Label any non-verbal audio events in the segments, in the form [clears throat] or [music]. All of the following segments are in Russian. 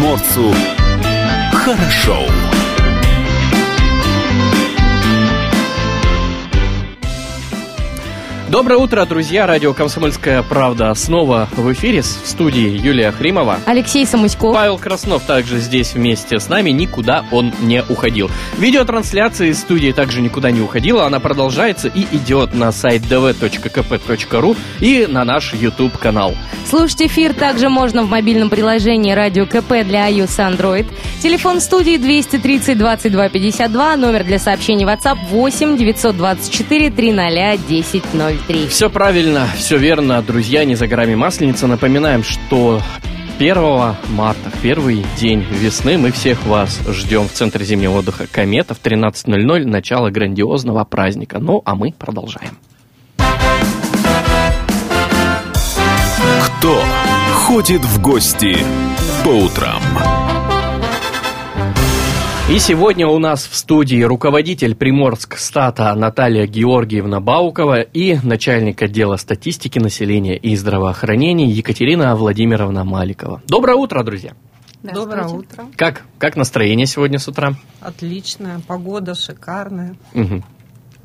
приморцу хорошо. Доброе утро, друзья! Радио «Комсомольская правда» снова в эфире в студии Юлия Хримова. Алексей Самуськов. Павел Краснов также здесь вместе с нами, никуда он не уходил. Видеотрансляция из студии также никуда не уходила, она продолжается и идет на сайт dv.kp.ru и на наш YouTube-канал. Слушать эфир также можно в мобильном приложении «Радио КП» для iOS Android. Телефон студии 230 22 52, номер для сообщений WhatsApp 8 924 300 10 03. Все правильно, все верно, друзья, не за горами Масленица. Напоминаем, что 1 марта, первый день весны, мы всех вас ждем в Центре зимнего отдыха «Комета» в 13.00, начало грандиозного праздника. Ну, а мы продолжаем. Кто ходит в гости по утрам? И сегодня у нас в студии руководитель Приморск стата Наталья Георгиевна Баукова и начальник отдела статистики населения и здравоохранения Екатерина Владимировна Маликова. Доброе утро, друзья! Доброе утро. Как, как настроение сегодня с утра? Отличная, погода шикарная. Угу.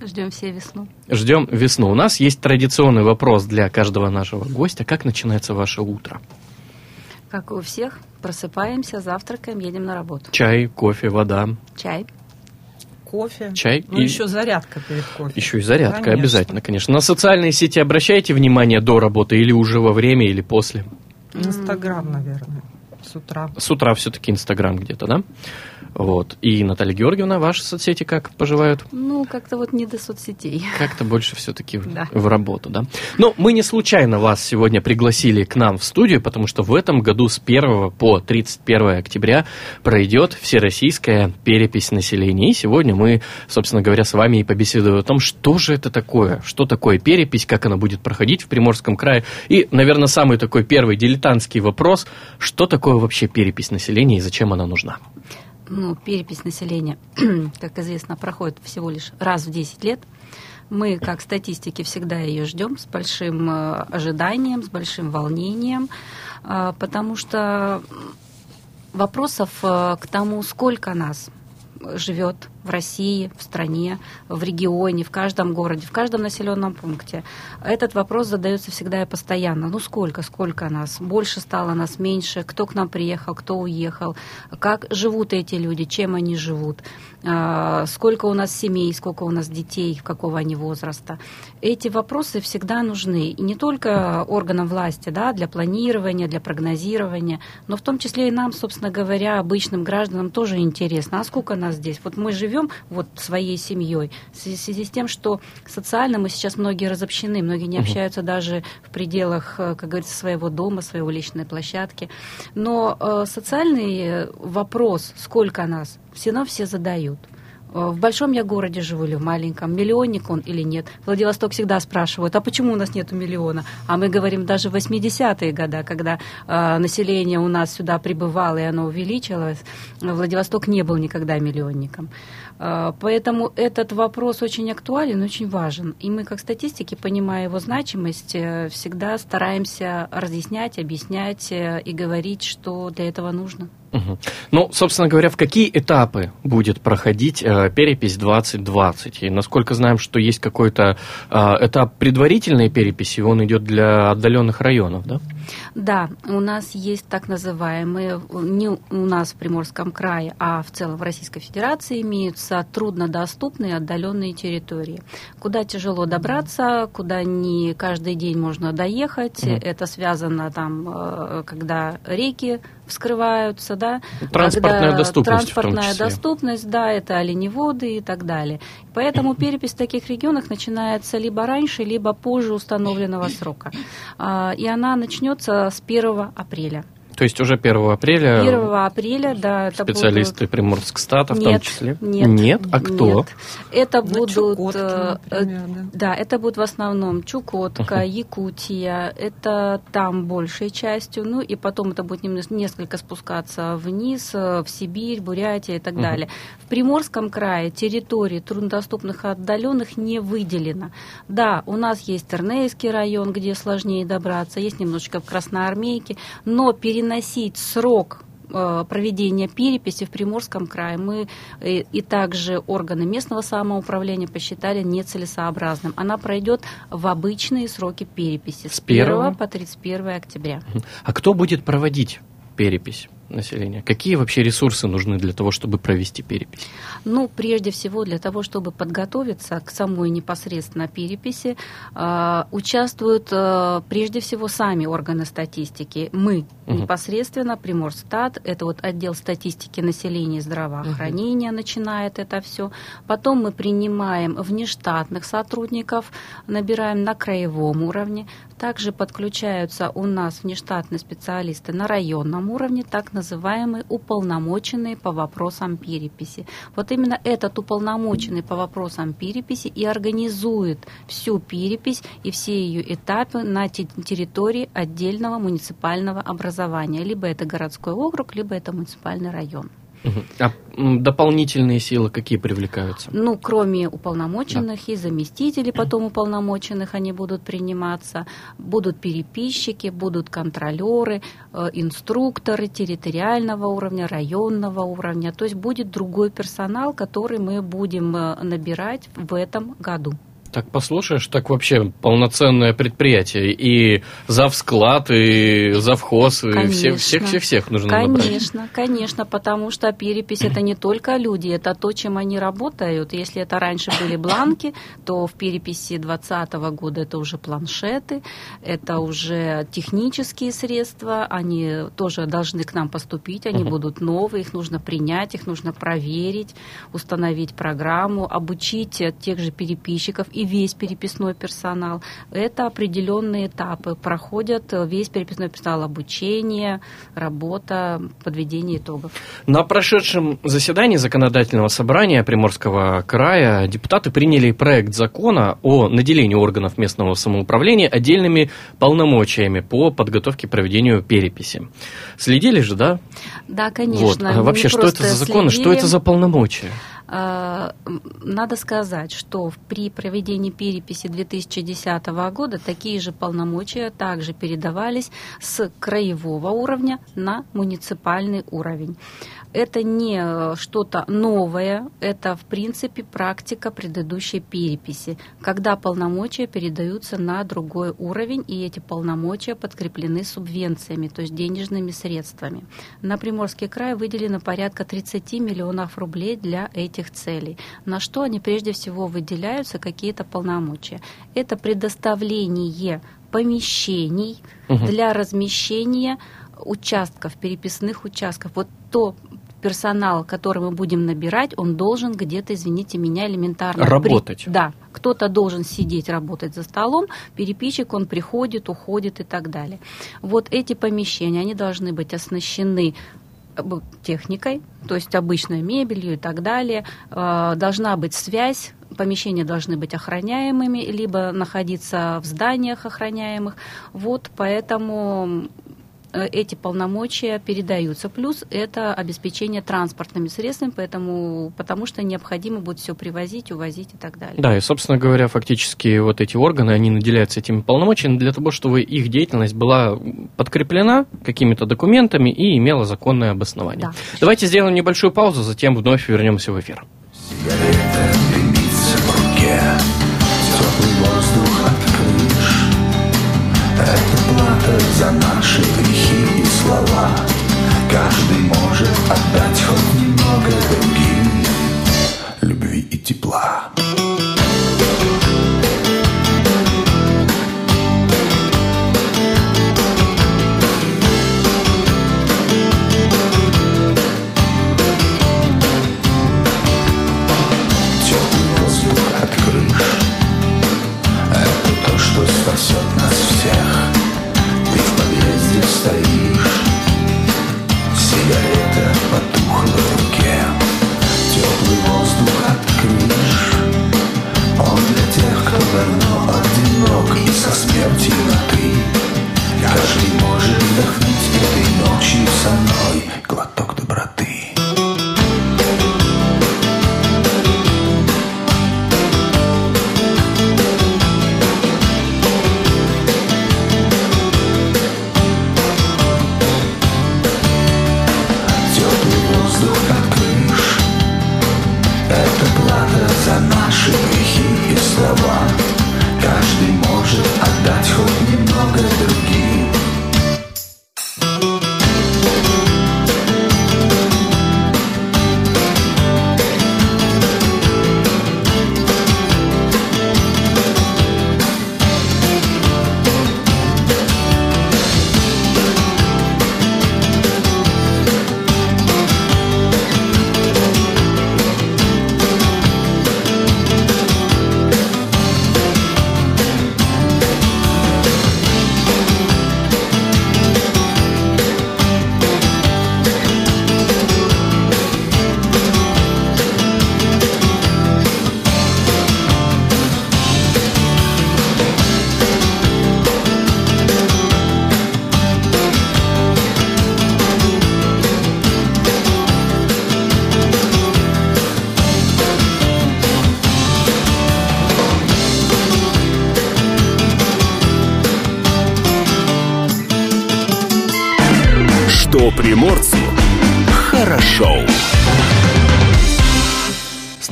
Ждем все весну. Ждем весну. У нас есть традиционный вопрос для каждого нашего гостя. Как начинается ваше утро? Как у всех, просыпаемся, завтракаем, едем на работу. Чай, кофе, вода. Чай. Кофе. Чай. Ну, и... еще зарядка перед кофе. Еще и зарядка, Конечно. обязательно, конечно. На социальные сети обращайте внимание до работы или уже во время, или после? Инстаграм, наверное, с утра. С утра все-таки Инстаграм где-то, да? Вот. И Наталья Георгиевна, ваши соцсети как поживают? Ну, как-то вот не до соцсетей. Как-то больше все-таки Да. в работу, да? Но мы не случайно вас сегодня пригласили к нам в студию, потому что в этом году с 1 по 31 октября пройдет всероссийская перепись населения. И сегодня мы, собственно говоря, с вами и побеседуем о том, что же это такое, что такое перепись, как она будет проходить в Приморском крае. И, наверное, самый такой первый дилетантский вопрос, что такое вообще перепись населения и зачем она нужна? Ну, перепись населения, [clears throat] как известно, проходит всего лишь раз в 10 лет. Мы, как статистики, всегда ее ждем с большим э, ожиданием, с большим волнением, э, потому что вопросов э, к тому, сколько нас живет в России, в стране, в регионе, в каждом городе, в каждом населенном пункте. Этот вопрос задается всегда и постоянно. Ну сколько, сколько нас? Больше стало нас, меньше? Кто к нам приехал, кто уехал? Как живут эти люди, чем они живут? А, Сколько у нас семей, сколько у нас детей, какого они возраста? Эти вопросы всегда нужны. И не только органам власти, да, для планирования, для прогнозирования, но в том числе и нам, собственно говоря, обычным гражданам тоже интересно. А сколько нас здесь? Вот мы живем вот своей семьей в связи с тем, что социально мы сейчас многие разобщены, многие не общаются даже в пределах, э, как говорится, своего дома, своего личной площадки. Но э, социальный вопрос, сколько нас, все равно все задают. Э, В большом я городе живу или в маленьком, миллионник он или нет. Владивосток всегда спрашивают, а почему у нас нет миллиона? А мы говорим даже в 80-е годы, когда э, население у нас сюда прибывало и оно увеличилось, Владивосток не был никогда миллионником. Э, Поэтому этот вопрос очень актуален, очень важен. И мы, как статистики, понимая его значимость, э, всегда стараемся разъяснять, объяснять э, и говорить, что для этого нужно. Ну, собственно говоря, в какие этапы будет проходить э, перепись 2020? И насколько знаем, что есть какой-то э, этап предварительной переписи, он идет для отдаленных районов, да? Да, у нас есть так называемые, не у нас в Приморском крае, а в целом в Российской Федерации имеются труднодоступные отдаленные территории, куда тяжело добраться, куда не каждый день можно доехать. Мгм. Это связано там, э, когда реки вскрываются, да, Транспортная когда доступность транспортная доступность, да, это оленеводы и так далее. Поэтому [clears throat] перепись в таких регионах начинается либо раньше, либо позже установленного срока. А, И она начнется с 1 апреля. То есть уже 1 апреля 1 апреля, да, это специалисты будут... Приморскстата в том числе? Нет, Нет? А кто? Нет. Это На будут... Чукотке, э, например, да. Да, это будут в основном Чукотка, Ага. Якутия, это там большей частью, ну и потом это будет немножко- несколько спускаться вниз, э, в Сибирь, Бурятия и так Мгм. далее. В Приморском крае территории труднодоступных и отдаленных не выделено. Да, у нас есть Тернейский район, где сложнее добраться, есть немножечко в Красноармейке, но переносить срок э, проведения переписи в Приморском крае мы э, и также органы местного самоуправления посчитали нецелесообразным. Она пройдет в обычные сроки переписи с С первого? 1 по 31 октября. А кто будет проводить перепись населения? Какие вообще ресурсы нужны для того, чтобы провести перепись? Ну, прежде всего, для того, чтобы подготовиться к самой непосредственно переписи, э, участвуют э, прежде всего сами органы статистики. Мы Мгм. непосредственно, Приморстат, это вот отдел статистики населения и здравоохранения начинает это все. Потом мы принимаем внештатных сотрудников, набираем на краевом уровне. Также подключаются у нас внештатные специалисты на районном уровне, так называемые уполномоченные по вопросам переписи. Вот именно этот уполномоченный по вопросам переписи и организует всю перепись и все ее этапы на те- территории отдельного муниципального образования. Либо это городской округ, либо это муниципальный район. А дополнительные силы какие привлекаются? Ну, кроме уполномоченных и заместителей, потом уполномоченных они будут приниматься, будут переписчики, будут контролеры, э, инструкторы территориального уровня, районного уровня. То есть будет другой персонал, который мы будем э, набирать в этом году. Так послушаешь, так вообще полноценное предприятие. И завсклад, и завхоз, и Конечно. все- всех-всех-всех нужно набрать. Конечно, конечно, потому что перепись это не только люди, это то, чем они работают. Если это раньше были бланки, то в переписи 2020 года это уже планшеты, это уже технические средства, они тоже должны к нам поступить, они будут новые, их нужно принять, их нужно проверить, установить программу, обучить тех же переписчиков и весь переписной персонал. Это определенные этапы. Проходят э, весь переписной персонал обучение, работа, подведение итогов. На прошедшем заседании законодательного собрания Приморского края депутаты приняли проект закона о наделении органов местного самоуправления отдельными полномочиями по подготовке и проведению переписи. Следили же, да? Да, Вот. конечно. А мы Вообще, что это за закон, и что следили. это за полномочия? М, Надо сказать, что при проведении переписи 2010 года такие же полномочия также передавались с краевого уровня на муниципальный уровень. Это не э, что-то новое, это в принципе практика предыдущей переписи, когда полномочия передаются на другой уровень, и эти полномочия подкреплены субвенциями, то есть денежными средствами. На Приморский край выделено порядка 30 миллионов рублей для этих целей. На что они прежде всего выделяются, какие-то полномочия. Это предоставление помещений Мгм. для размещения участков, переписных участков. Вот то персонал, который мы будем набирать, он должен где-то, извините меня, элементарно... при- Работать. Да, кто-то должен сидеть, работать за столом, переписчик, он приходит, уходит и так далее. Вот эти помещения, они должны быть оснащены э, техникой, то есть обычной мебелью и так далее. Э, Должна быть связь, помещения должны быть охраняемыми, либо находиться в зданиях охраняемых. Вот поэтому эти полномочия передаются. Плюс это обеспечение транспортными средствами, поэтому, потому что необходимо будет все привозить, увозить и так далее. Да, и, собственно говоря, фактически вот эти органы, они наделяются этими полномочиями для того, чтобы их деятельность была подкреплена какими-то документами и имела законное обоснование. Да. Давайте сделаем небольшую паузу, затем вновь вернемся в эфир. дымится в руке Теплый воздух от крыш Это плата за наши слова. Каждый может отдать хоть немного Любви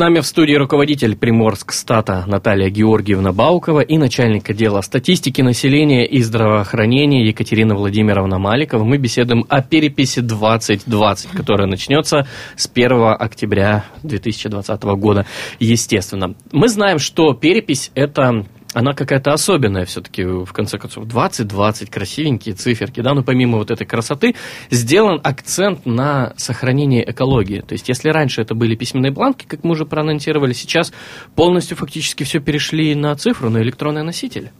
нами в студии руководитель Приморск стата Наталья Георгиевна Баукова и начальник отдела статистики населения и здравоохранения Екатерина Владимировна Маликова. Мы беседуем о переписи 2020, которая начнется с 1 октября 2020 года, естественно. Мы знаем, что перепись – это она какая-то особенная все-таки, в конце концов, 20-20, красивенькие циферки, да, но помимо вот этой красоты, сделан акцент на сохранение экологии. То есть, если раньше это были письменные бланки, как мы уже проанонсировали, сейчас полностью фактически все перешли на цифру, на электронный носитель.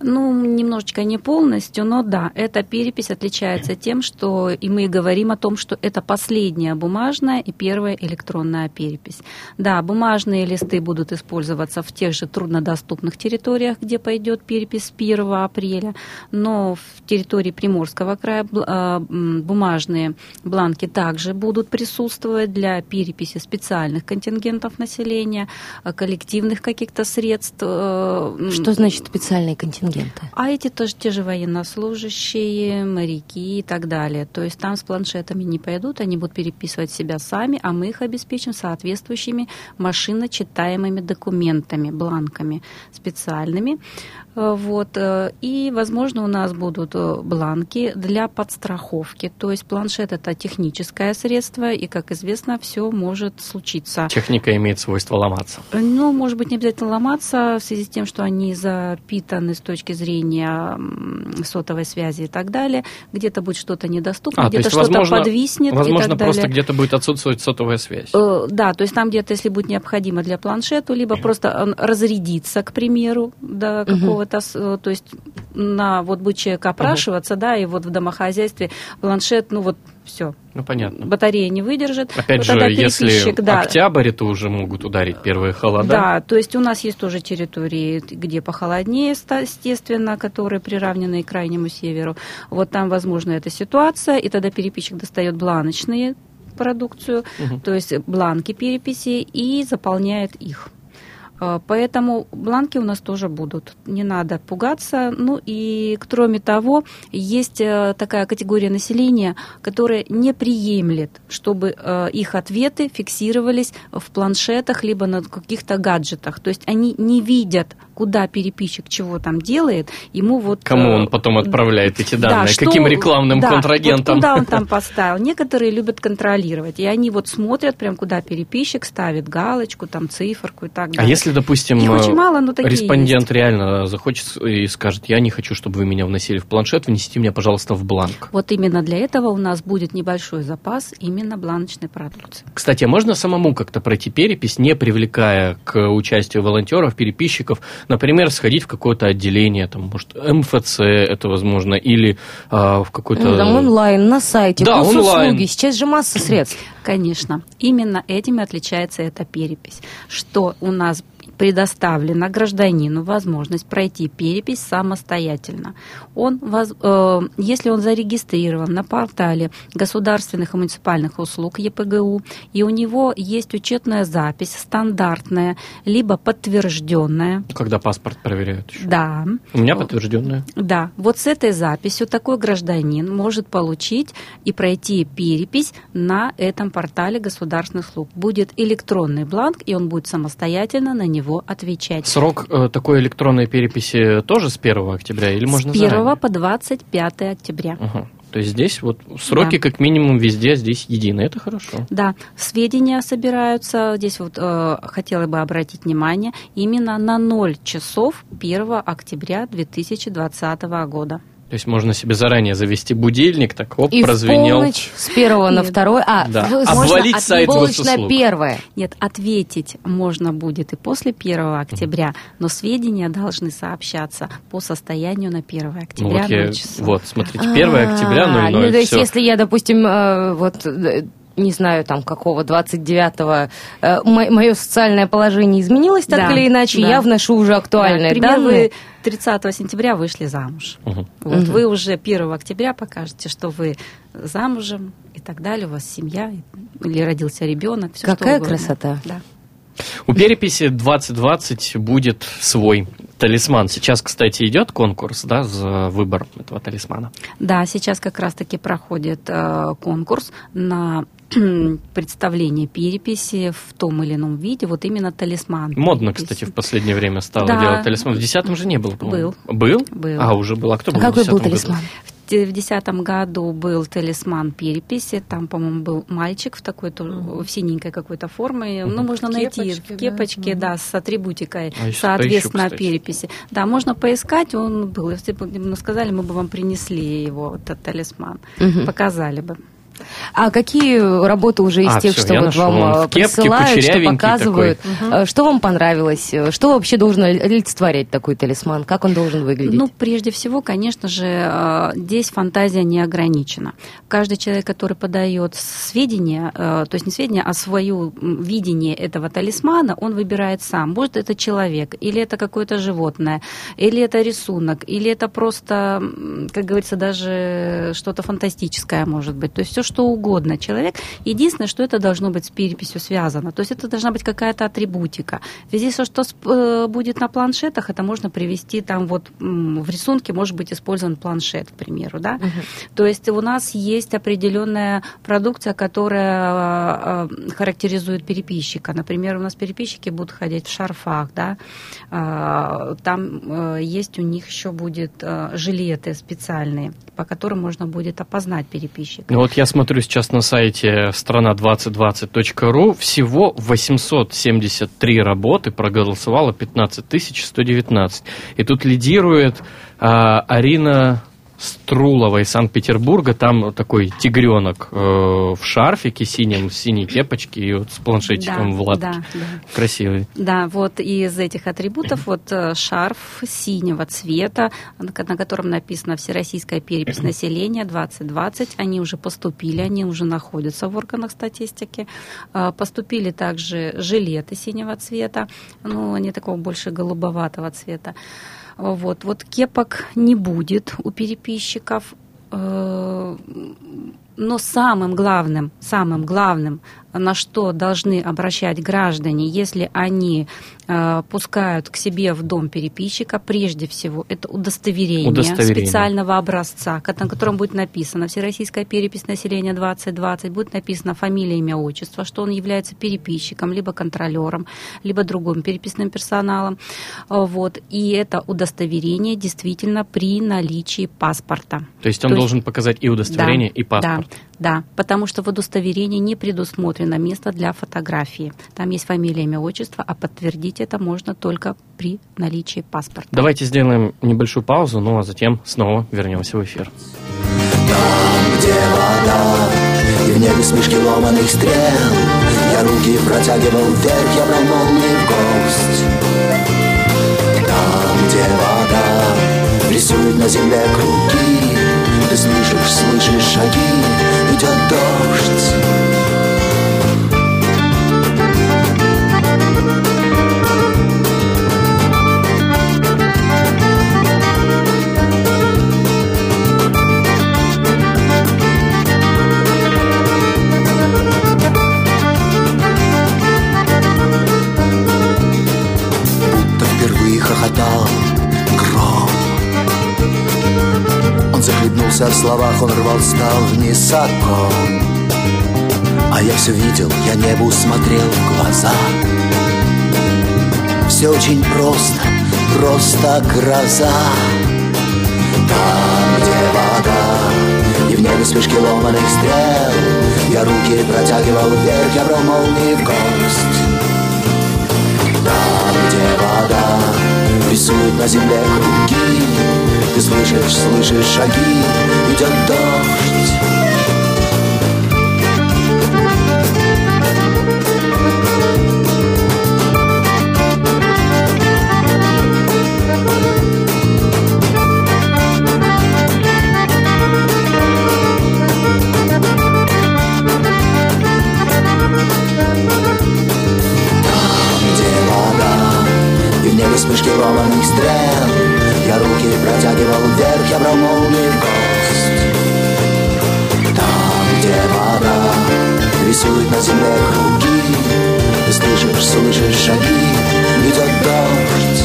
Ну, немножечко не полностью, но да, эта перепись отличается тем, что и мы говорим о том, что это последняя бумажная и первая электронная перепись. Да, бумажные листы будут использоваться в тех же труднодоступных территориях, где пойдет перепись с 1 апреля, но в территории Приморского края а, бумажные бланки также будут присутствовать для переписи специальных контингентов населения, коллективных каких-то средств. э, Что значит специальные контингенты? А эти тоже те же военнослужащие, моряки и так далее. То есть там с планшетами не пойдут, они будут переписывать себя сами, а мы их обеспечим соответствующими машиночитаемыми документами, бланками специальными. Э, Вот. э, И, возможно, у нас будут э, бланки для подстраховки. То есть планшет это техническое средство, и, как известно, все может случиться. Техника имеет свойство ломаться. Ну, может быть, не обязательно ломаться в связи с тем, что они запитаны с точки зрения м, сотовой связи и так далее. Где-то будет что-то недоступно, А, то где-то что-то возможно, подвиснет и возможно так просто далее. где-то будет отсутствовать сотовая связь. Э, Да, то есть там где-то, если будет необходимо для планшета, либо просто он разрядиться, к примеру, до какого-то, э, то есть на вот будет человек опрашиваться, да, и вот в домохозяйстве планшет, ну вот все, Ну, понятно. батарея не выдержит. Опять Вот же, если да, октябрь, это уже могут ударить первые холода. Да, то есть у нас есть тоже территории, где похолоднее, естественно, которые приравнены к крайнему северу. Вот там, возможно, эта ситуация, и тогда переписчик достает бланочные продукцию, Мгм. то есть бланки переписи, и заполняет их. Э, Поэтому бланки у нас тоже будут. Не надо пугаться. Ну и кроме того, есть э, такая категория населения, которая не приемлет, чтобы э, их ответы фиксировались в планшетах либо на каких-то гаджетах. То есть они не видят, куда переписчик чего там делает. Ему вот... Кому э, он потом отправляет эти да, данные? что- Каким рекламным да, контрагентам? Вот куда он там [laughs] поставил. Некоторые любят контролировать. И они вот смотрят прям, куда переписчик ставит галочку, там циферку и так А далее. Если, допустим, Их очень э, мало, но такие респондент есть. реально захочет и скажет, я не хочу, чтобы вы меня вносили в планшет, внесите меня, пожалуйста, в бланк. Вот именно для этого у нас будет небольшой запас именно бланочной продукции. Кстати, а можно самому как-то пройти перепись, не привлекая к участию волонтеров, переписчиков, например, сходить в какое-то отделение, там, может, МФЦ это возможно, или а, в какой-то... Ну, там онлайн, на сайте, Да, онлайн. Сейчас же масса средств. Конечно, именно этим и отличается эта перепись, что у нас предоставлена гражданину возможность пройти перепись самостоятельно. Он, э, если он зарегистрирован на портале государственных и муниципальных услуг ЕПГУ, и у него есть учетная запись стандартная, либо подтвержденная, Когда паспорт проверяют еще. да, У меня подтвержденная. да, вот с этой записью такой гражданин может получить и пройти перепись на этом портале государственных услуг. Будет электронный бланк, и он будет самостоятельно на него отвечать. Срок э, такой электронной переписи тоже с 1 октября или можно с 1 заранее? по 25 октября. Ага. То есть здесь вот сроки Да. как минимум везде здесь едины. Это хорошо. Да, сведения собираются. Здесь вот э, хотела бы обратить внимание именно на 0 часов 1 октября 2020 года. То есть можно себе заранее завести будильник, так оп, И прозвенел. полночь с первого на Нет. второе. А, Да. Обвалить сайт от полночь на первое. Нет, ответить можно будет и после 1 октября, но сведения должны сообщаться по состоянию на 1 Ну октября вот, я, 0 часов. вот, смотрите, 1 октября А, 00, Ну, то есть, если я, допустим, э, вот э, не знаю, там, какого, 29-го, э, мое социальное положение изменилось так Да, или иначе, да. я вношу уже актуальные Например, данные. вы 30 сентября вышли замуж. Мгм. Вот, Мгм. Вы уже 1 октября покажете, что вы замужем и так далее, у вас семья или родился ребенок. всё Какая красота. Да. У переписи 2020 будет свой талисман. Сейчас, кстати, идет конкурс, да, за выбор этого талисмана. Да, сейчас как раз-таки проходит э, конкурс на [clears throat] представление переписи в том или ином виде, вот именно талисман. Модно, переписи. кстати, в последнее время стало Да. делать талисман. В десятом же не было, по-моему. Был. Был? Был. А, уже был. А кто был в Какой был 10-м году? талисман? В те- В десятом году был талисман переписи, там, по-моему, был мальчик в такой то- в синенькой какой-то форме, ну, можно найти Кепочке, в кепочке, да? да, с атрибутикой, А еще соответственно, кстати. переписи. Да, можно поискать, он был, если бы мы сказали, мы бы вам принесли его, этот талисман, Мгм. показали бы. А какие работы уже из А, тех, всё, что вот нашел. вам э, в кепке, присылают, что показывают? Э, Что вам понравилось? Э, Что вообще должен олицетворять такой талисман? Как он должен выглядеть? Ну, прежде всего, конечно же, здесь фантазия не ограничена. Каждый человек, который подает сведения, то есть не сведения, а свое видение этого талисмана, он выбирает сам. Может, это человек, или это какое-то животное, или это рисунок, или это просто, как говорится, даже что-то фантастическое может быть. То есть все что угодно человек. Единственное, что это должно быть с переписью связано. То есть это должна быть какая-то атрибутика. Здесь все, что э, будет на планшетах, это можно привести там вот в рисунке может быть использован планшет, к примеру, да. То есть у нас есть определенная продукция, которая э, э, характеризует переписчика. Например, у нас переписчики будут ходить в шарфах, да. А, Там э, есть у них еще будет э, жилеты специальные, по которым можно будет опознать переписчика. Ну вот я смотрю сейчас на сайте страна2020.ру, всего 873 работы проголосовало 15 119. И тут лидирует а, Арина Струлова из Санкт-Петербурга. Там такой тигренок э, в шарфике синем, в синей кепочке и вот с планшетиком Да, в лапке. да, да. Красивый. Да, вот из этих атрибутов вот э, шарф синего цвета, на ко- на котором написано Всероссийская перепись населения 2020. Они уже поступили, они уже находятся в органах статистики. А, Поступили также жилеты синего цвета, ну, они такого больше голубоватого цвета. Вот, вот кепок не будет у переписчиков. Но самым главным, самым главным, на что должны обращать граждане, если они э, пускают к себе в дом переписчика, прежде всего, это удостоверение, Удостоверение. специального образца, на котором будет написано Всероссийская перепись населения 2020, будет написано фамилия, имя, отчество, что он является переписчиком, либо контролером, либо другим переписным персоналом. Э, Вот. И это удостоверение действительно при наличии паспорта. То есть он То есть- должен показать и удостоверение, Да, и паспорт. Да, потому что в удостоверении не предусмотрено место для фотографии. Там есть фамилия, имя, отчество, а подтвердить это можно только при наличии паспорта. Давайте сделаем небольшую паузу, ну а затем снова вернемся в эфир. Там, где вода И в небе смешки ломаных стрел Я руки протягивал вверх, я брал молнии в гость Там, где вода Рисует на земле круги Ты слышишь, слышишь шаги словах, он рвал стал окон. А я все видел, я небу смотрел в глаза. Все очень просто, просто гроза. Там, где вода, и в небе вспышки ломаных стрел, Я руки протягивал вверх, я брал молнии в гость. Там, где вода рисует на земле круги Ты слышишь, слышишь шаги, идет дождь. Где вода И в небе вспышки ломаных стрел Руки протягивал вверх, я брал молнии в гость Там, где вода Рисует на земле круги Ты слышишь, слышишь шаги Идет дождь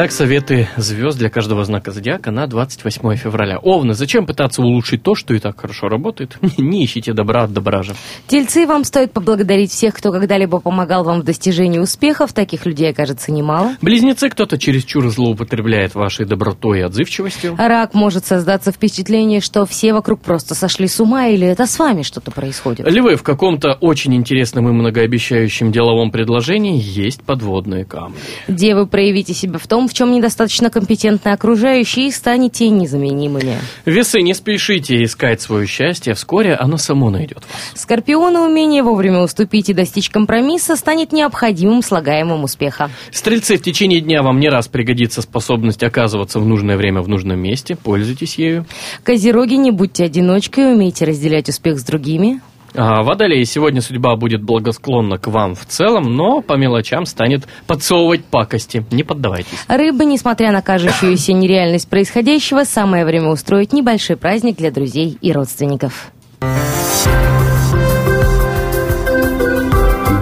Итак, советы звезд для каждого знака зодиака на 28 февраля. Овны, зачем пытаться улучшить то, что и так хорошо работает? [laughs] Не ищите добра от добра же. Тельцы, вам стоит поблагодарить всех, кто когда-либо помогал вам в достижении успехов. Таких людей окажется немало. Близнецы, кто-то чересчур злоупотребляет вашей добротой и отзывчивостью. Рак может создаться впечатление, что все вокруг просто сошли с ума, или это с вами что-то происходит. Львы, в каком-то очень интересном и многообещающем деловом предложении есть подводные камни. Девы, проявите себя в том, в чем недостаточно компетентны окружающие, и станете незаменимыми. Весы, не спешите искать свое счастье, вскоре оно само найдет вас. Скорпионы умение вовремя уступить и достичь компромисса станет необходимым слагаемым успеха. Стрельцы, в течение дня вам не раз пригодится способность оказываться в нужное время в нужном месте. Пользуйтесь ею. Козероги, не будьте одиночкой, умейте разделять успех с другими. А, Водолеи, сегодня судьба будет благосклонна к вам в целом, но по мелочам станет подсовывать пакости. Не поддавайтесь. Рыбы, несмотря на кажущуюся нереальность происходящего, самое время устроить небольшой праздник для друзей и родственников.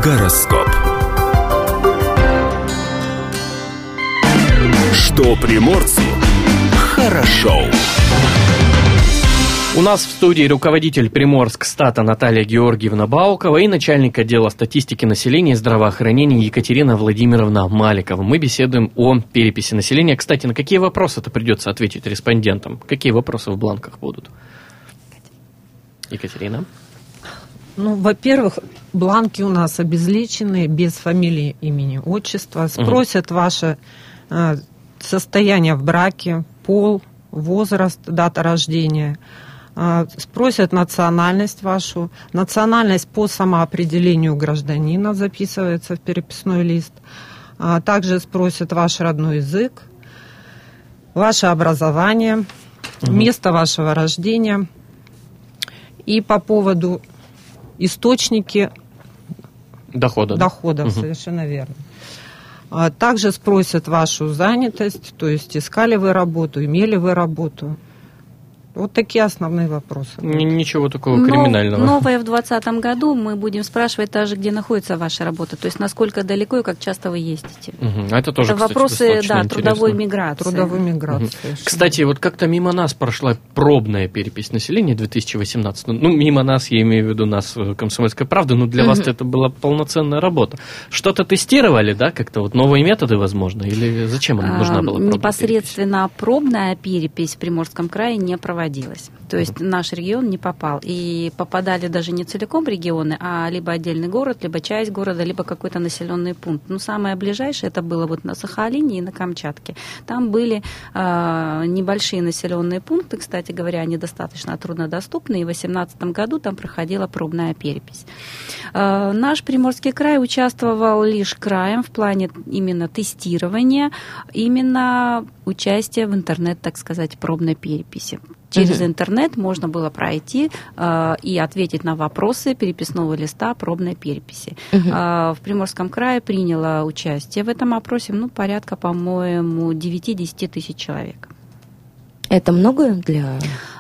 Гороскоп. Что приморцу хорошо. У нас в студии руководитель Приморск стата Наталья Георгиевна Баукова и начальник отдела статистики населения и здравоохранения Екатерина Владимировна Маликова. Мы беседуем о переписи населения. Кстати, на какие вопросы-то придется ответить респондентам? Какие вопросы в бланках будут? Екатерина? Ну, во-первых, бланки у нас обезличенные, без фамилии, имени, отчества. Спросят ваше э, состояние в браке, пол, возраст, дата рождения. Э, Спросят национальность вашу. Национальность по самоопределению гражданина записывается в переписной лист. А Также спросят ваш родной язык, ваше образование, место вашего рождения. И по поводу источники Дохода. да? доходов, Мгм. совершенно верно. А Также спросят вашу занятость, то есть искали вы работу, имели вы работу. Вот такие основные вопросы. Н- Ничего такого Но- криминального. Новое в 2020 году мы будем спрашивать также, где находится ваша работа, то есть насколько далеко и как часто вы ездите. А это тоже, Это кстати, вопросы, да, интересно. трудовой миграции. Трудовой миграции. Совершенно. Кстати, вот как-то мимо нас прошла пробная перепись населения 2018. Ну, мимо нас, я имею в виду нас, э, «Комсомольская правда», но для вас это была полноценная работа. Что-то тестировали, да, как-то вот новые методы, возможно, или зачем она нужна А, была Непосредственно пробная перепись в Приморском крае не проводилась. То есть наш регион не попал. И попадали даже не целиком регионы, а либо отдельный город, либо часть города, либо какой-то населенный пункт. Ну, самое ближайшее это было вот на Сахалине и на Камчатке. Там были а, небольшие населенные пункты, кстати говоря, они достаточно труднодоступны, и в 2018 году там проходила пробная перепись. А, Наш Приморский край участвовал лишь краем в плане именно тестирования, именно участия в интернет, так сказать, пробной переписи. Через интернет можно было пройти э, и ответить на вопросы переписного листа пробной переписи. Э, в Приморском крае приняло участие в этом опросе ну, порядка, по-моему, 9-10 тысяч человек. Это много для...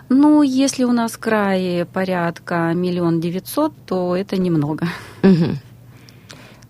Ну, если у нас в крае порядка миллион девятьсот, то это немного. Мгм.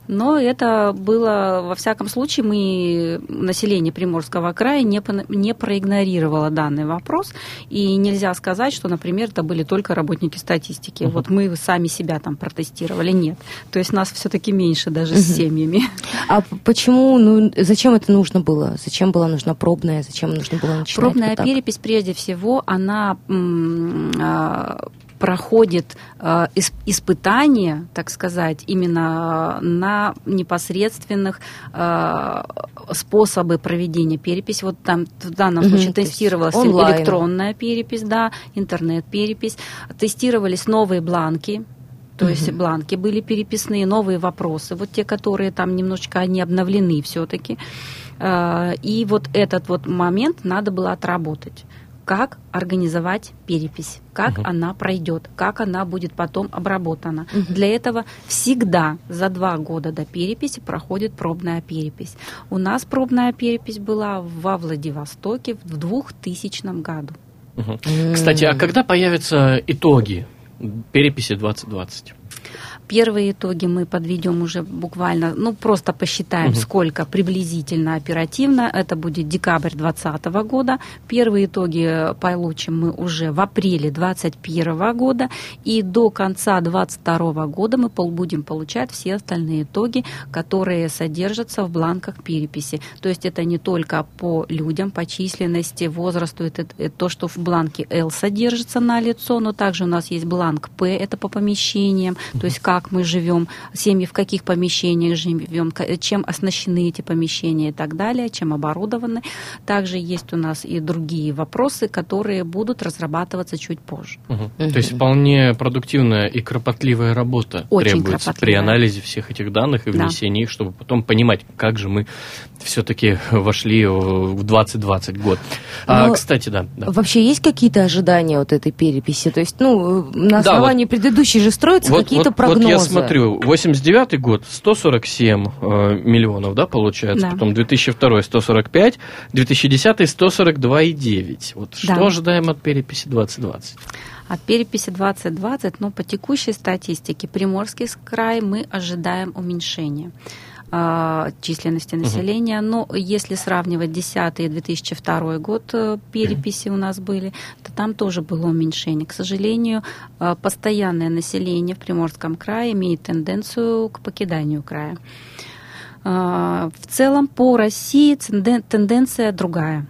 Но это было, во всяком случае, мы, население Приморского края, не, не проигнорировало данный вопрос. И нельзя сказать, что, например, это были только работники статистики. Вот мы сами себя там протестировали. Нет. То есть нас все-таки меньше даже с семьями. А почему, ну, зачем это нужно было? Зачем была нужна пробная? Зачем нужно было начинать Пробная вот так? перепись, прежде всего, она а, проходит а, ис- испытания, так сказать, именно на непосредственных а, способы проведения переписи. Вот там в данном Мгм, случае то тестировалась онлайн. электронная перепись, да, интернет-перепись, тестировались новые бланки, то есть бланки были переписные, новые вопросы, вот те, которые там немножечко они обновлены все-таки. И вот этот вот момент надо было отработать. Как организовать перепись, как она пройдет, как она будет потом обработана. Для этого всегда за два года до переписи проходит пробная перепись. У нас пробная перепись была во Владивостоке в 2000 году. Мгм. Кстати, а когда появятся итоги переписи 2020? Первые итоги мы подведем уже буквально, ну просто посчитаем, Мгм. сколько приблизительно оперативно. Это будет декабрь 2020 года. Первые итоги э, получим мы уже в апреле 2021 года. И до конца 2022 года мы будем получать все остальные итоги, которые содержатся в бланках переписи. То есть это не только по людям, по численности, возрасту, это, это то, что в бланке L содержится на лицо, но также у нас есть бланк P, это по помещениям, то есть как мы живем, семьи в каких помещениях живем, чем оснащены эти помещения и так далее, чем оборудованы. Также есть у нас и другие вопросы, которые будут разрабатываться чуть позже. Мгм. То есть вполне продуктивная и кропотливая работа Очень требуется при кропотливая. анализе всех этих данных и Да. внесении их, чтобы потом понимать, как же мы все-таки вошли в 2020 год. А, Но- кстати, да. да. Вообще есть какие-то ожидания вот этой переписи? То есть, ну, на Да, основании предыдущей же строятся Вот, какие-то вот- прогнозы. Я смотрю, 89 год 147 э, миллионов, да, получается, Да. потом 2002 145, 2010 142,9. Вот Да. что ожидаем от переписи 2020? От переписи 2020, но по текущей статистике Приморский край мы ожидаем уменьшения а, численности населения. Но если сравнивать 10 и 2002 год э, переписи у нас были, то там тоже было уменьшение. К сожалению, э, постоянное население в Приморском крае имеет тенденцию к покиданию края. А, В целом по России тенден- тенденция другая.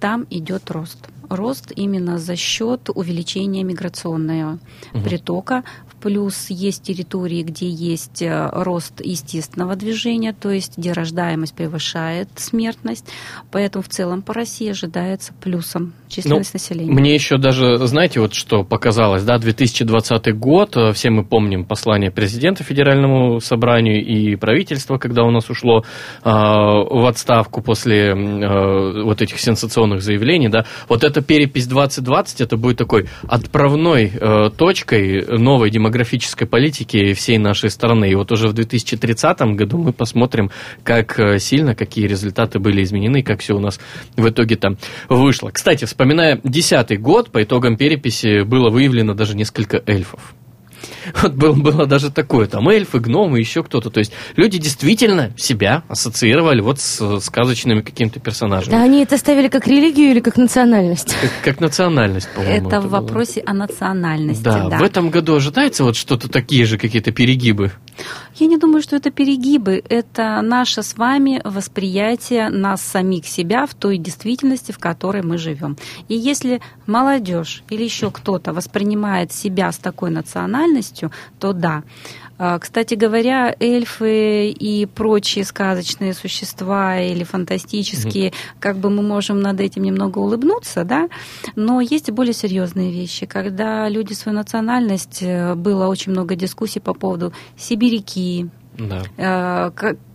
Там идет рост. Рост именно за счет увеличения миграционного притока. Плюс есть территории, где есть э, рост естественного движения, то есть где рождаемость превышает смертность. Поэтому в целом по России ожидается плюсом численность населения. Мне еще даже, знаете, вот что показалось, да, 2020 год, э, все мы помним послание президента Федеральному собранию и правительства, когда у нас ушло э, в отставку после э, вот этих сенсационных заявлений, да, вот эта перепись 2020, это будет такой отправной э, точкой новой демографической политики всей нашей страны. И вот уже в 2030 году мы посмотрим, как э, сильно, какие результаты были изменены, как все у нас в итоге там вышло. Кстати, вспоминая 2010 год, по итогам переписи было выявлено даже несколько эльфов. Вот было, было даже такое, там эльфы, гномы, еще кто-то. То есть люди действительно себя ассоциировали вот с сказочными какими-то персонажами. А они это ставили как религию или как национальность? Как, как национальность, по-моему. Это в было. вопросе о национальности. Да, да. в этом году ожидается вот что-то такие же какие-то перегибы. Я не думаю, что это перегибы. Это наше с вами восприятие нас самих себя в той действительности, в которой мы живем. И если молодежь или еще кто-то воспринимает себя с такой национальностью, то да. А, Кстати говоря, эльфы и прочие сказочные существа или фантастические, как бы мы можем над этим немного улыбнуться, да, но есть и более серьезные вещи. Когда люди свою национальность, э, было очень много дискуссий по поводу сибиряки, Да.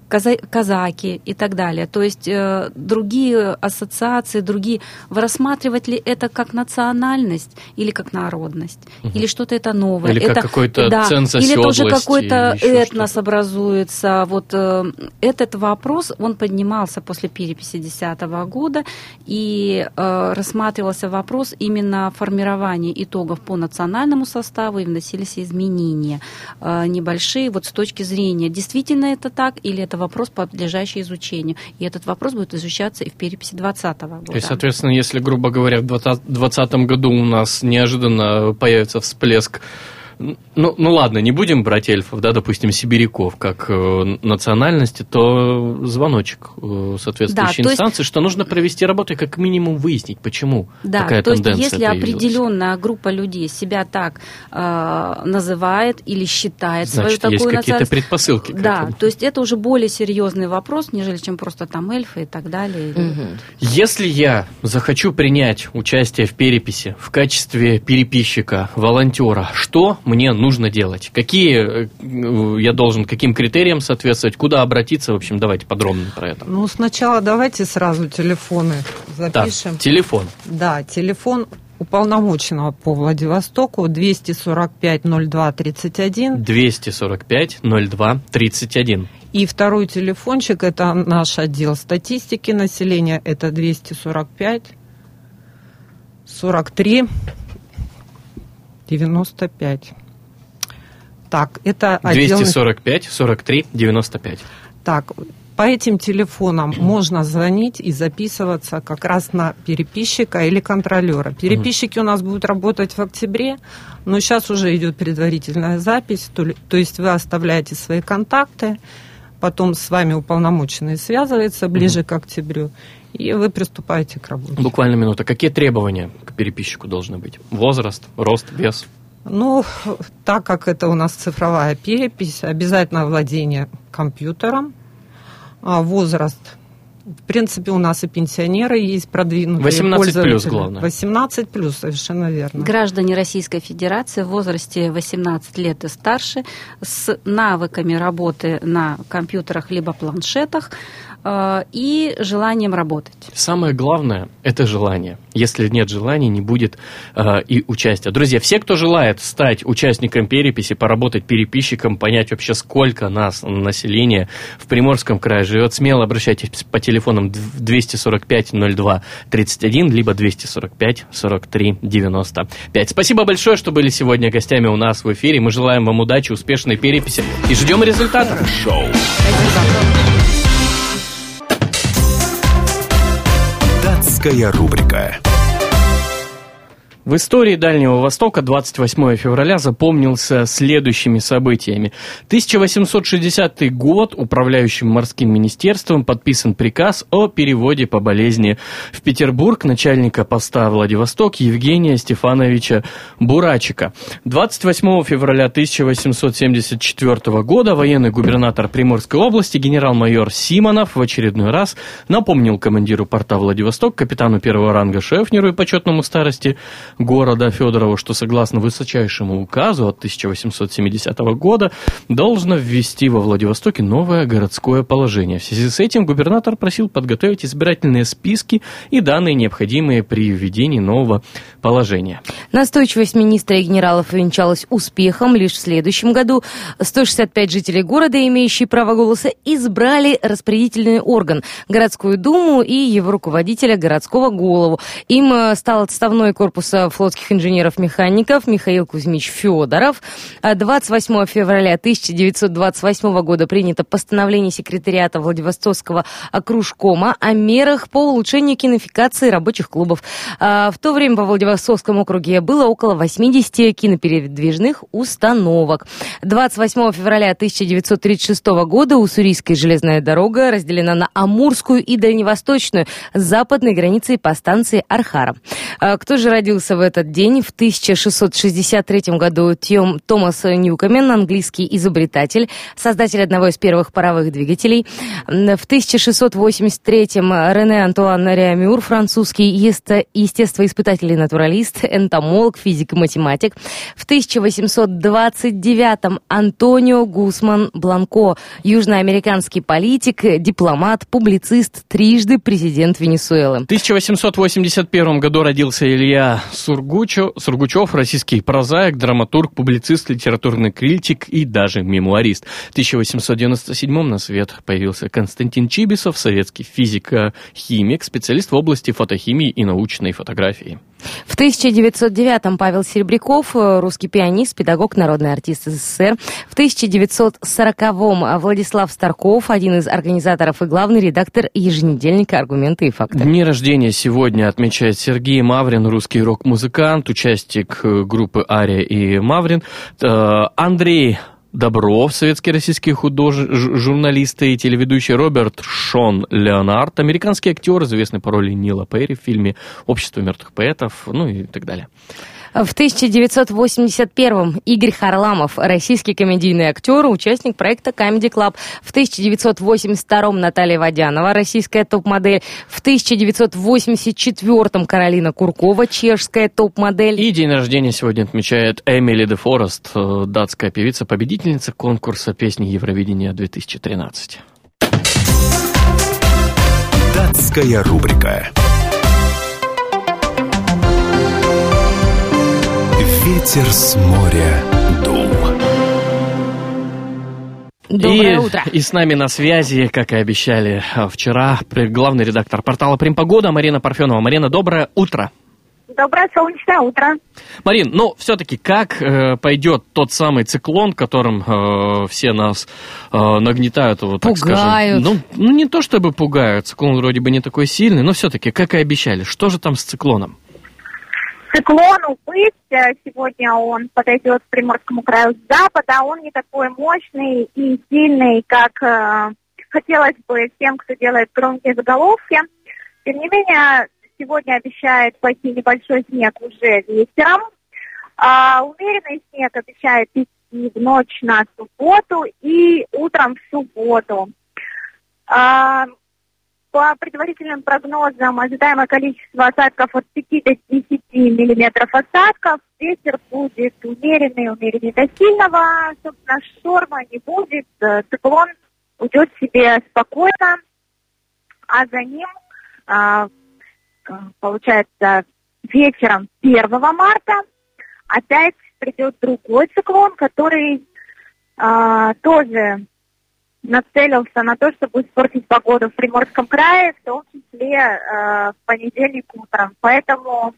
Ка- каза- казаки и так далее. То есть э, другие ассоциации, другие... Вы рассматривать ли это как национальность или как народность? Или что-то это новое? Или как это, какой-то да, ценз Или это уже оседлости, какой-то этнос что-то. образуется. Вот э, этот вопрос, он поднимался после переписи 2010 года, и э, рассматривался вопрос именно формирования итогов по национальному составу, и вносились изменения э, небольшие вот с точки зрения, действительно это так, или это вопрос, подлежащий изучению. И этот вопрос будет изучаться и в переписи 2020 года. То есть, соответственно, если, грубо говоря, в 2020 году у нас неожиданно появится всплеск ну, ну ладно, не будем брать эльфов, да, допустим, сибиряков как э, национальности, то звоночек э, соответствующей Да, то есть- инстанции, что нужно провести работу и как минимум выяснить, почему Да, такая то есть тенденция если появилась. определенная группа людей себя так э, называет или считает Значит, свою есть такую какие-то национальность, предпосылки к да, этому. то есть это уже более серьезный вопрос, нежели чем просто там эльфы и так далее. Мгм. Если я захочу принять участие в переписи в качестве переписчика, волонтера, что мне нужно делать? Какие э, я должен, каким критериям соответствовать? Куда обратиться? В общем, давайте подробно про это. Ну, сначала давайте сразу телефоны запишем. Так, телефон. Да, телефон уполномоченного по Владивостоку 245 02 31. 245 02 31. И второй телефончик, это наш отдел статистики населения, это 245 43 95. Так, это отдел... 245 43 95. Так, по этим телефонам [clears throat] можно звонить и записываться как раз на переписчика или контролера. Переписчики у нас будут работать в октябре, но сейчас уже идет предварительная запись, то, ли- то есть вы оставляете свои контакты, потом с вами уполномоченный связывается ближе к октябрю, и вы приступаете к работе. Буквально минута. Какие требования к переписчику должны быть? Возраст, рост, вес? Ну, так как это у нас цифровая перепись, обязательно владение компьютером, а, возраст. В принципе, у нас и пенсионеры есть продвинутые 18 плюс, пользователи. главное. 18 плюс, совершенно верно. Граждане Российской Федерации в возрасте 18 лет и старше с навыками работы на компьютерах либо планшетах и желанием работать. Самое главное – это желание. Если нет желания, не будет э, и участия. Друзья, все, кто желает стать участником переписи, поработать переписчиком, понять вообще, сколько нас, населения в Приморском крае живет, смело обращайтесь по телефонам 245 02 31, либо 245 43 95. Спасибо большое, что были сегодня гостями у нас в эфире. Мы желаем вам удачи, успешной переписи и ждем результатов. Шоу. Датская рубрика. В истории Дальнего Востока 28 февраля запомнился следующими событиями. 1860 год управляющим морским министерством подписан приказ о переводе по болезни в Петербург начальника поста Владивосток Евгения Стефановича Бурачика. 28 февраля 1874 года военный губернатор Приморской области генерал-майор Симонов в очередной раз напомнил командиру порта Владивосток, капитану первого ранга Шефнеру и почетному старости города Федорову, что согласно высочайшему указу от 1870 года должно ввести во Владивостоке новое городское положение. В связи с этим губернатор просил подготовить избирательные списки и данные, необходимые при введении нового положения. Настойчивость министра и генералов увенчалась успехом. Лишь в следующем году 165 жителей города, имеющие право голоса, избрали распорядительный орган – городскую думу и его руководителя городского голову. Им э, стал отставной корпус э, флотских инженеров-механиков Михаил Кузьмич Федоров. А 28 февраля 1928 года принято постановление секретариата Владивостокского окружкома о мерах по улучшению кинофикации рабочих клубов. А В то время по Владивостокскому округе было около 80 кинопередвижных установок. 28 февраля 1936 года Уссурийская железная дорога разделена на Амурскую и Дальневосточную с западной границей по станции Архара. А Кто же родился в этот день? В 1663 году Тьом Томас Ньюкомен, английский изобретатель, создатель одного из первых паровых двигателей. В 1683 Рене Антуан Реамюр, французский есте- естествоиспытатель и натуралист, энтомолог, физик и математик. В 1829 Антонио Гусман Бланко, южноамериканский политик, дипломат, публицист, трижды президент Венесуэлы. В 1881 году родился Илья Сургучев, Сургучев, российский прозаик, драматург, публицист, литературный критик и даже мемуарист. В 1897 на свет появился Константин Чибисов, советский физик-химик, специалист в области фотохимии и научной фотографии. В 1909-м Павел Серебряков, э, русский пианист, педагог, народный артист СССР. В 1940-м Владислав Старков, один из организаторов и главный редактор еженедельника «Аргументы и факты». Дни рождения сегодня отмечает Сергей Маврин, русский рок-музыкант, участник э, группы Ария и Маврин. Э, Андрей Добров, советский российский худож... журналист и телеведущий Роберт Шон Леонард, американский актер, известный по роли Нила Перри в фильме «Общество мертвых поэтов», ну и так далее. В 1981-м Игорь Харламов, российский комедийный актер, участник проекта Comedy Club. В 1982-м Наталья Водянова, российская топ-модель. В 1984-м Каролина Куркова, чешская топ-модель. И день рождения сегодня отмечает Эмили де Форест, э, датская певица, победительница конкурса песни Евровидения 2013. Датская рубрика. Ветер с моря дул. Доброе и, утро. И с нами на связи, как и обещали э, вчера, главный редактор портала «Примпогода» Марина Парфенова. Марина, доброе утро. Доброе солнечное утро. Марин, ну, все-таки как э, пойдет тот самый циклон, которым э, все нас э, нагнетают, вот, так Пугают. скажем. Ну, ну, не то чтобы пугают, циклон вроде бы не такой сильный, но все-таки, как и обещали, что же там с циклоном? Циклон убыть. Э, Сегодня он подойдет к Приморскому краю с запада. Он не такой мощный и сильный, как э, хотелось бы тем, кто делает громкие заголовки. Тем не менее, сегодня обещает пойти небольшой снег уже вечером. А умеренный снег обещает идти в ночь на субботу и утром в субботу. А, По предварительным прогнозам ожидаемое количество осадков от 5 до 10 миллиметров осадков. Ветер будет умеренный, умеренный до сильного. Собственно, шторма не будет. Э, Циклон уйдет себе спокойно. А за ним, а, э, получается, вечером 1 марта опять придет другой циклон, который а, тоже нацелился на то, чтобы испортить погоду в Приморском крае, в том числе э, в понедельник утром. Поэтому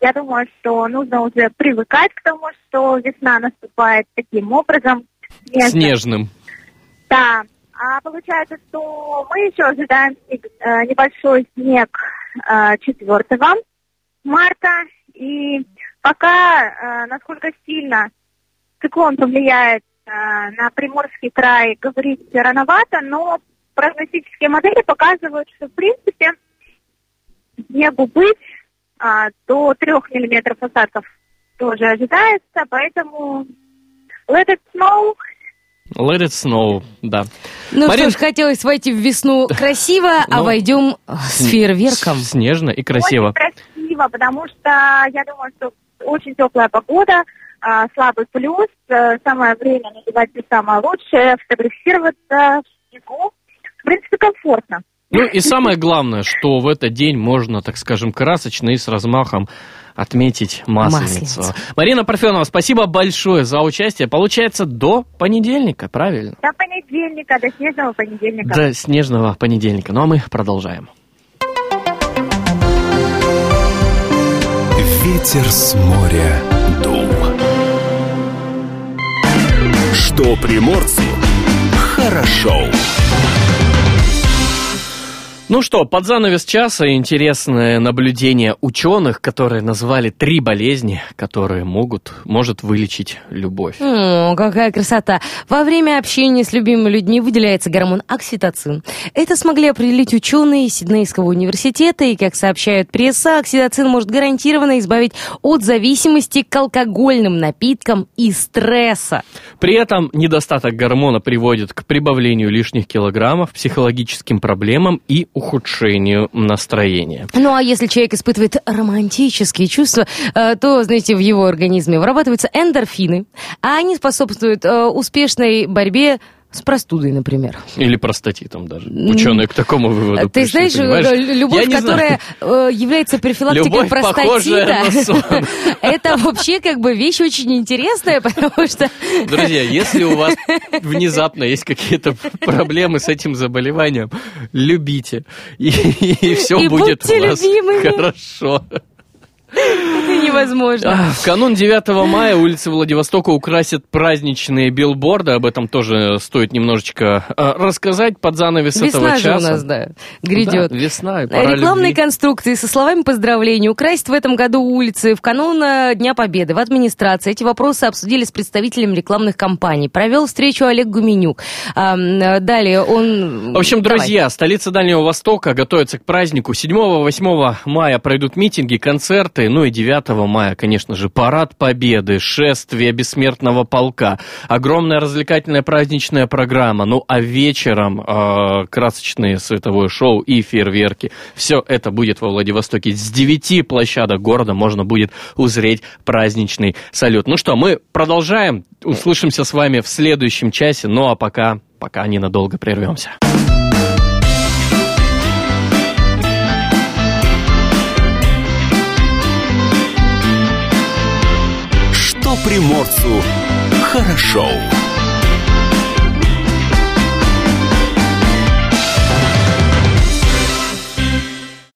я думаю, что нужно уже привыкать к тому, что весна наступает таким образом. снежным. Снежным. Да. А получается, что мы еще ожидаем снег- э, небольшой снег э, 4 марта. И пока, э, насколько сильно циклон повлияет э, на Приморский край, говорить рановато, но прогностические модели показывают, что, в принципе, снегу быть а, до 3 миллиметров осадков тоже ожидается, поэтому let it snow, Let it snow, да. Ну Марин- что ж, хотелось войти в весну красиво, а Ну, войдем с фейерверком. Снежно и красиво. Очень красиво, потому что я думаю, что очень теплая погода, а, слабый плюс, э, самое время надевать все самое лучшее, фотографироваться в снегу. В принципе, комфортно. Ну и самое главное, что в этот день можно, так скажем, красочно и с размахом отметить Масленицу. Масленицу. Марина Парфенова, спасибо большое за участие. Получается, до понедельника, правильно? До понедельника, до снежного понедельника. До снежного понедельника. Ну а мы продолжаем. Ветер с моря дул. Что приморцу хорошо. Ну что, под занавес часа интересное наблюдение ученых, которые назвали три болезни, которые могут, может вылечить любовь. О, какая красота. Во время общения с любимыми людьми выделяется гормон окситоцин. Это смогли определить ученые из Сиднейского университета, и, как сообщает пресса, окситоцин может гарантированно избавить от зависимости к алкогольным напиткам и стресса. При этом недостаток гормона приводит к прибавлению лишних килограммов, психологическим проблемам и ухудшению настроения. Ну а если человек испытывает романтические чувства, э, то, знаете, в его организме вырабатываются эндорфины, а они способствуют э, успешной борьбе с простудой, например. Или простатитом даже. Ученые к такому выводу Ты пришли, знаешь, понимаешь? э, любовь, Я не которая э, является профилактикой Любовь, простатита, [laughs] это вообще как бы вещь очень интересная, [laughs] потому что... Друзья, если у вас [laughs] внезапно есть какие-то проблемы с этим заболеванием, любите. И, все И будет у вас любимыми. хорошо. Это невозможно. А, В канун 9 мая улицы Владивостока украсят праздничные билборды. Об этом тоже стоит немножечко а, рассказать под занавес этого Весна же часа. у нас, да, грядет. Да, весна, и пора Рекламные любви. конструкции со словами поздравлений украсить в этом году улицы в канун э, Дня Победы в администрации. Эти вопросы обсудили с представителями рекламных компаний. Провел встречу Олег Гуменюк. А, э, далее он... В общем, Давай. друзья, столица Дальнего Востока готовится к празднику. 7-8 мая пройдут митинги, концерты. Ну и 9 мая, конечно же, парад Победы, шествие бессмертного полка, огромная развлекательная праздничная программа. Ну а вечером э, красочные световое шоу и фейерверки. Все это будет во Владивостоке. С 9 площадок города можно будет узреть праздничный салют. Ну что, мы продолжаем. Услышимся с вами в следующем часе. Ну а пока, пока ненадолго прервемся. Приморцу хорошо.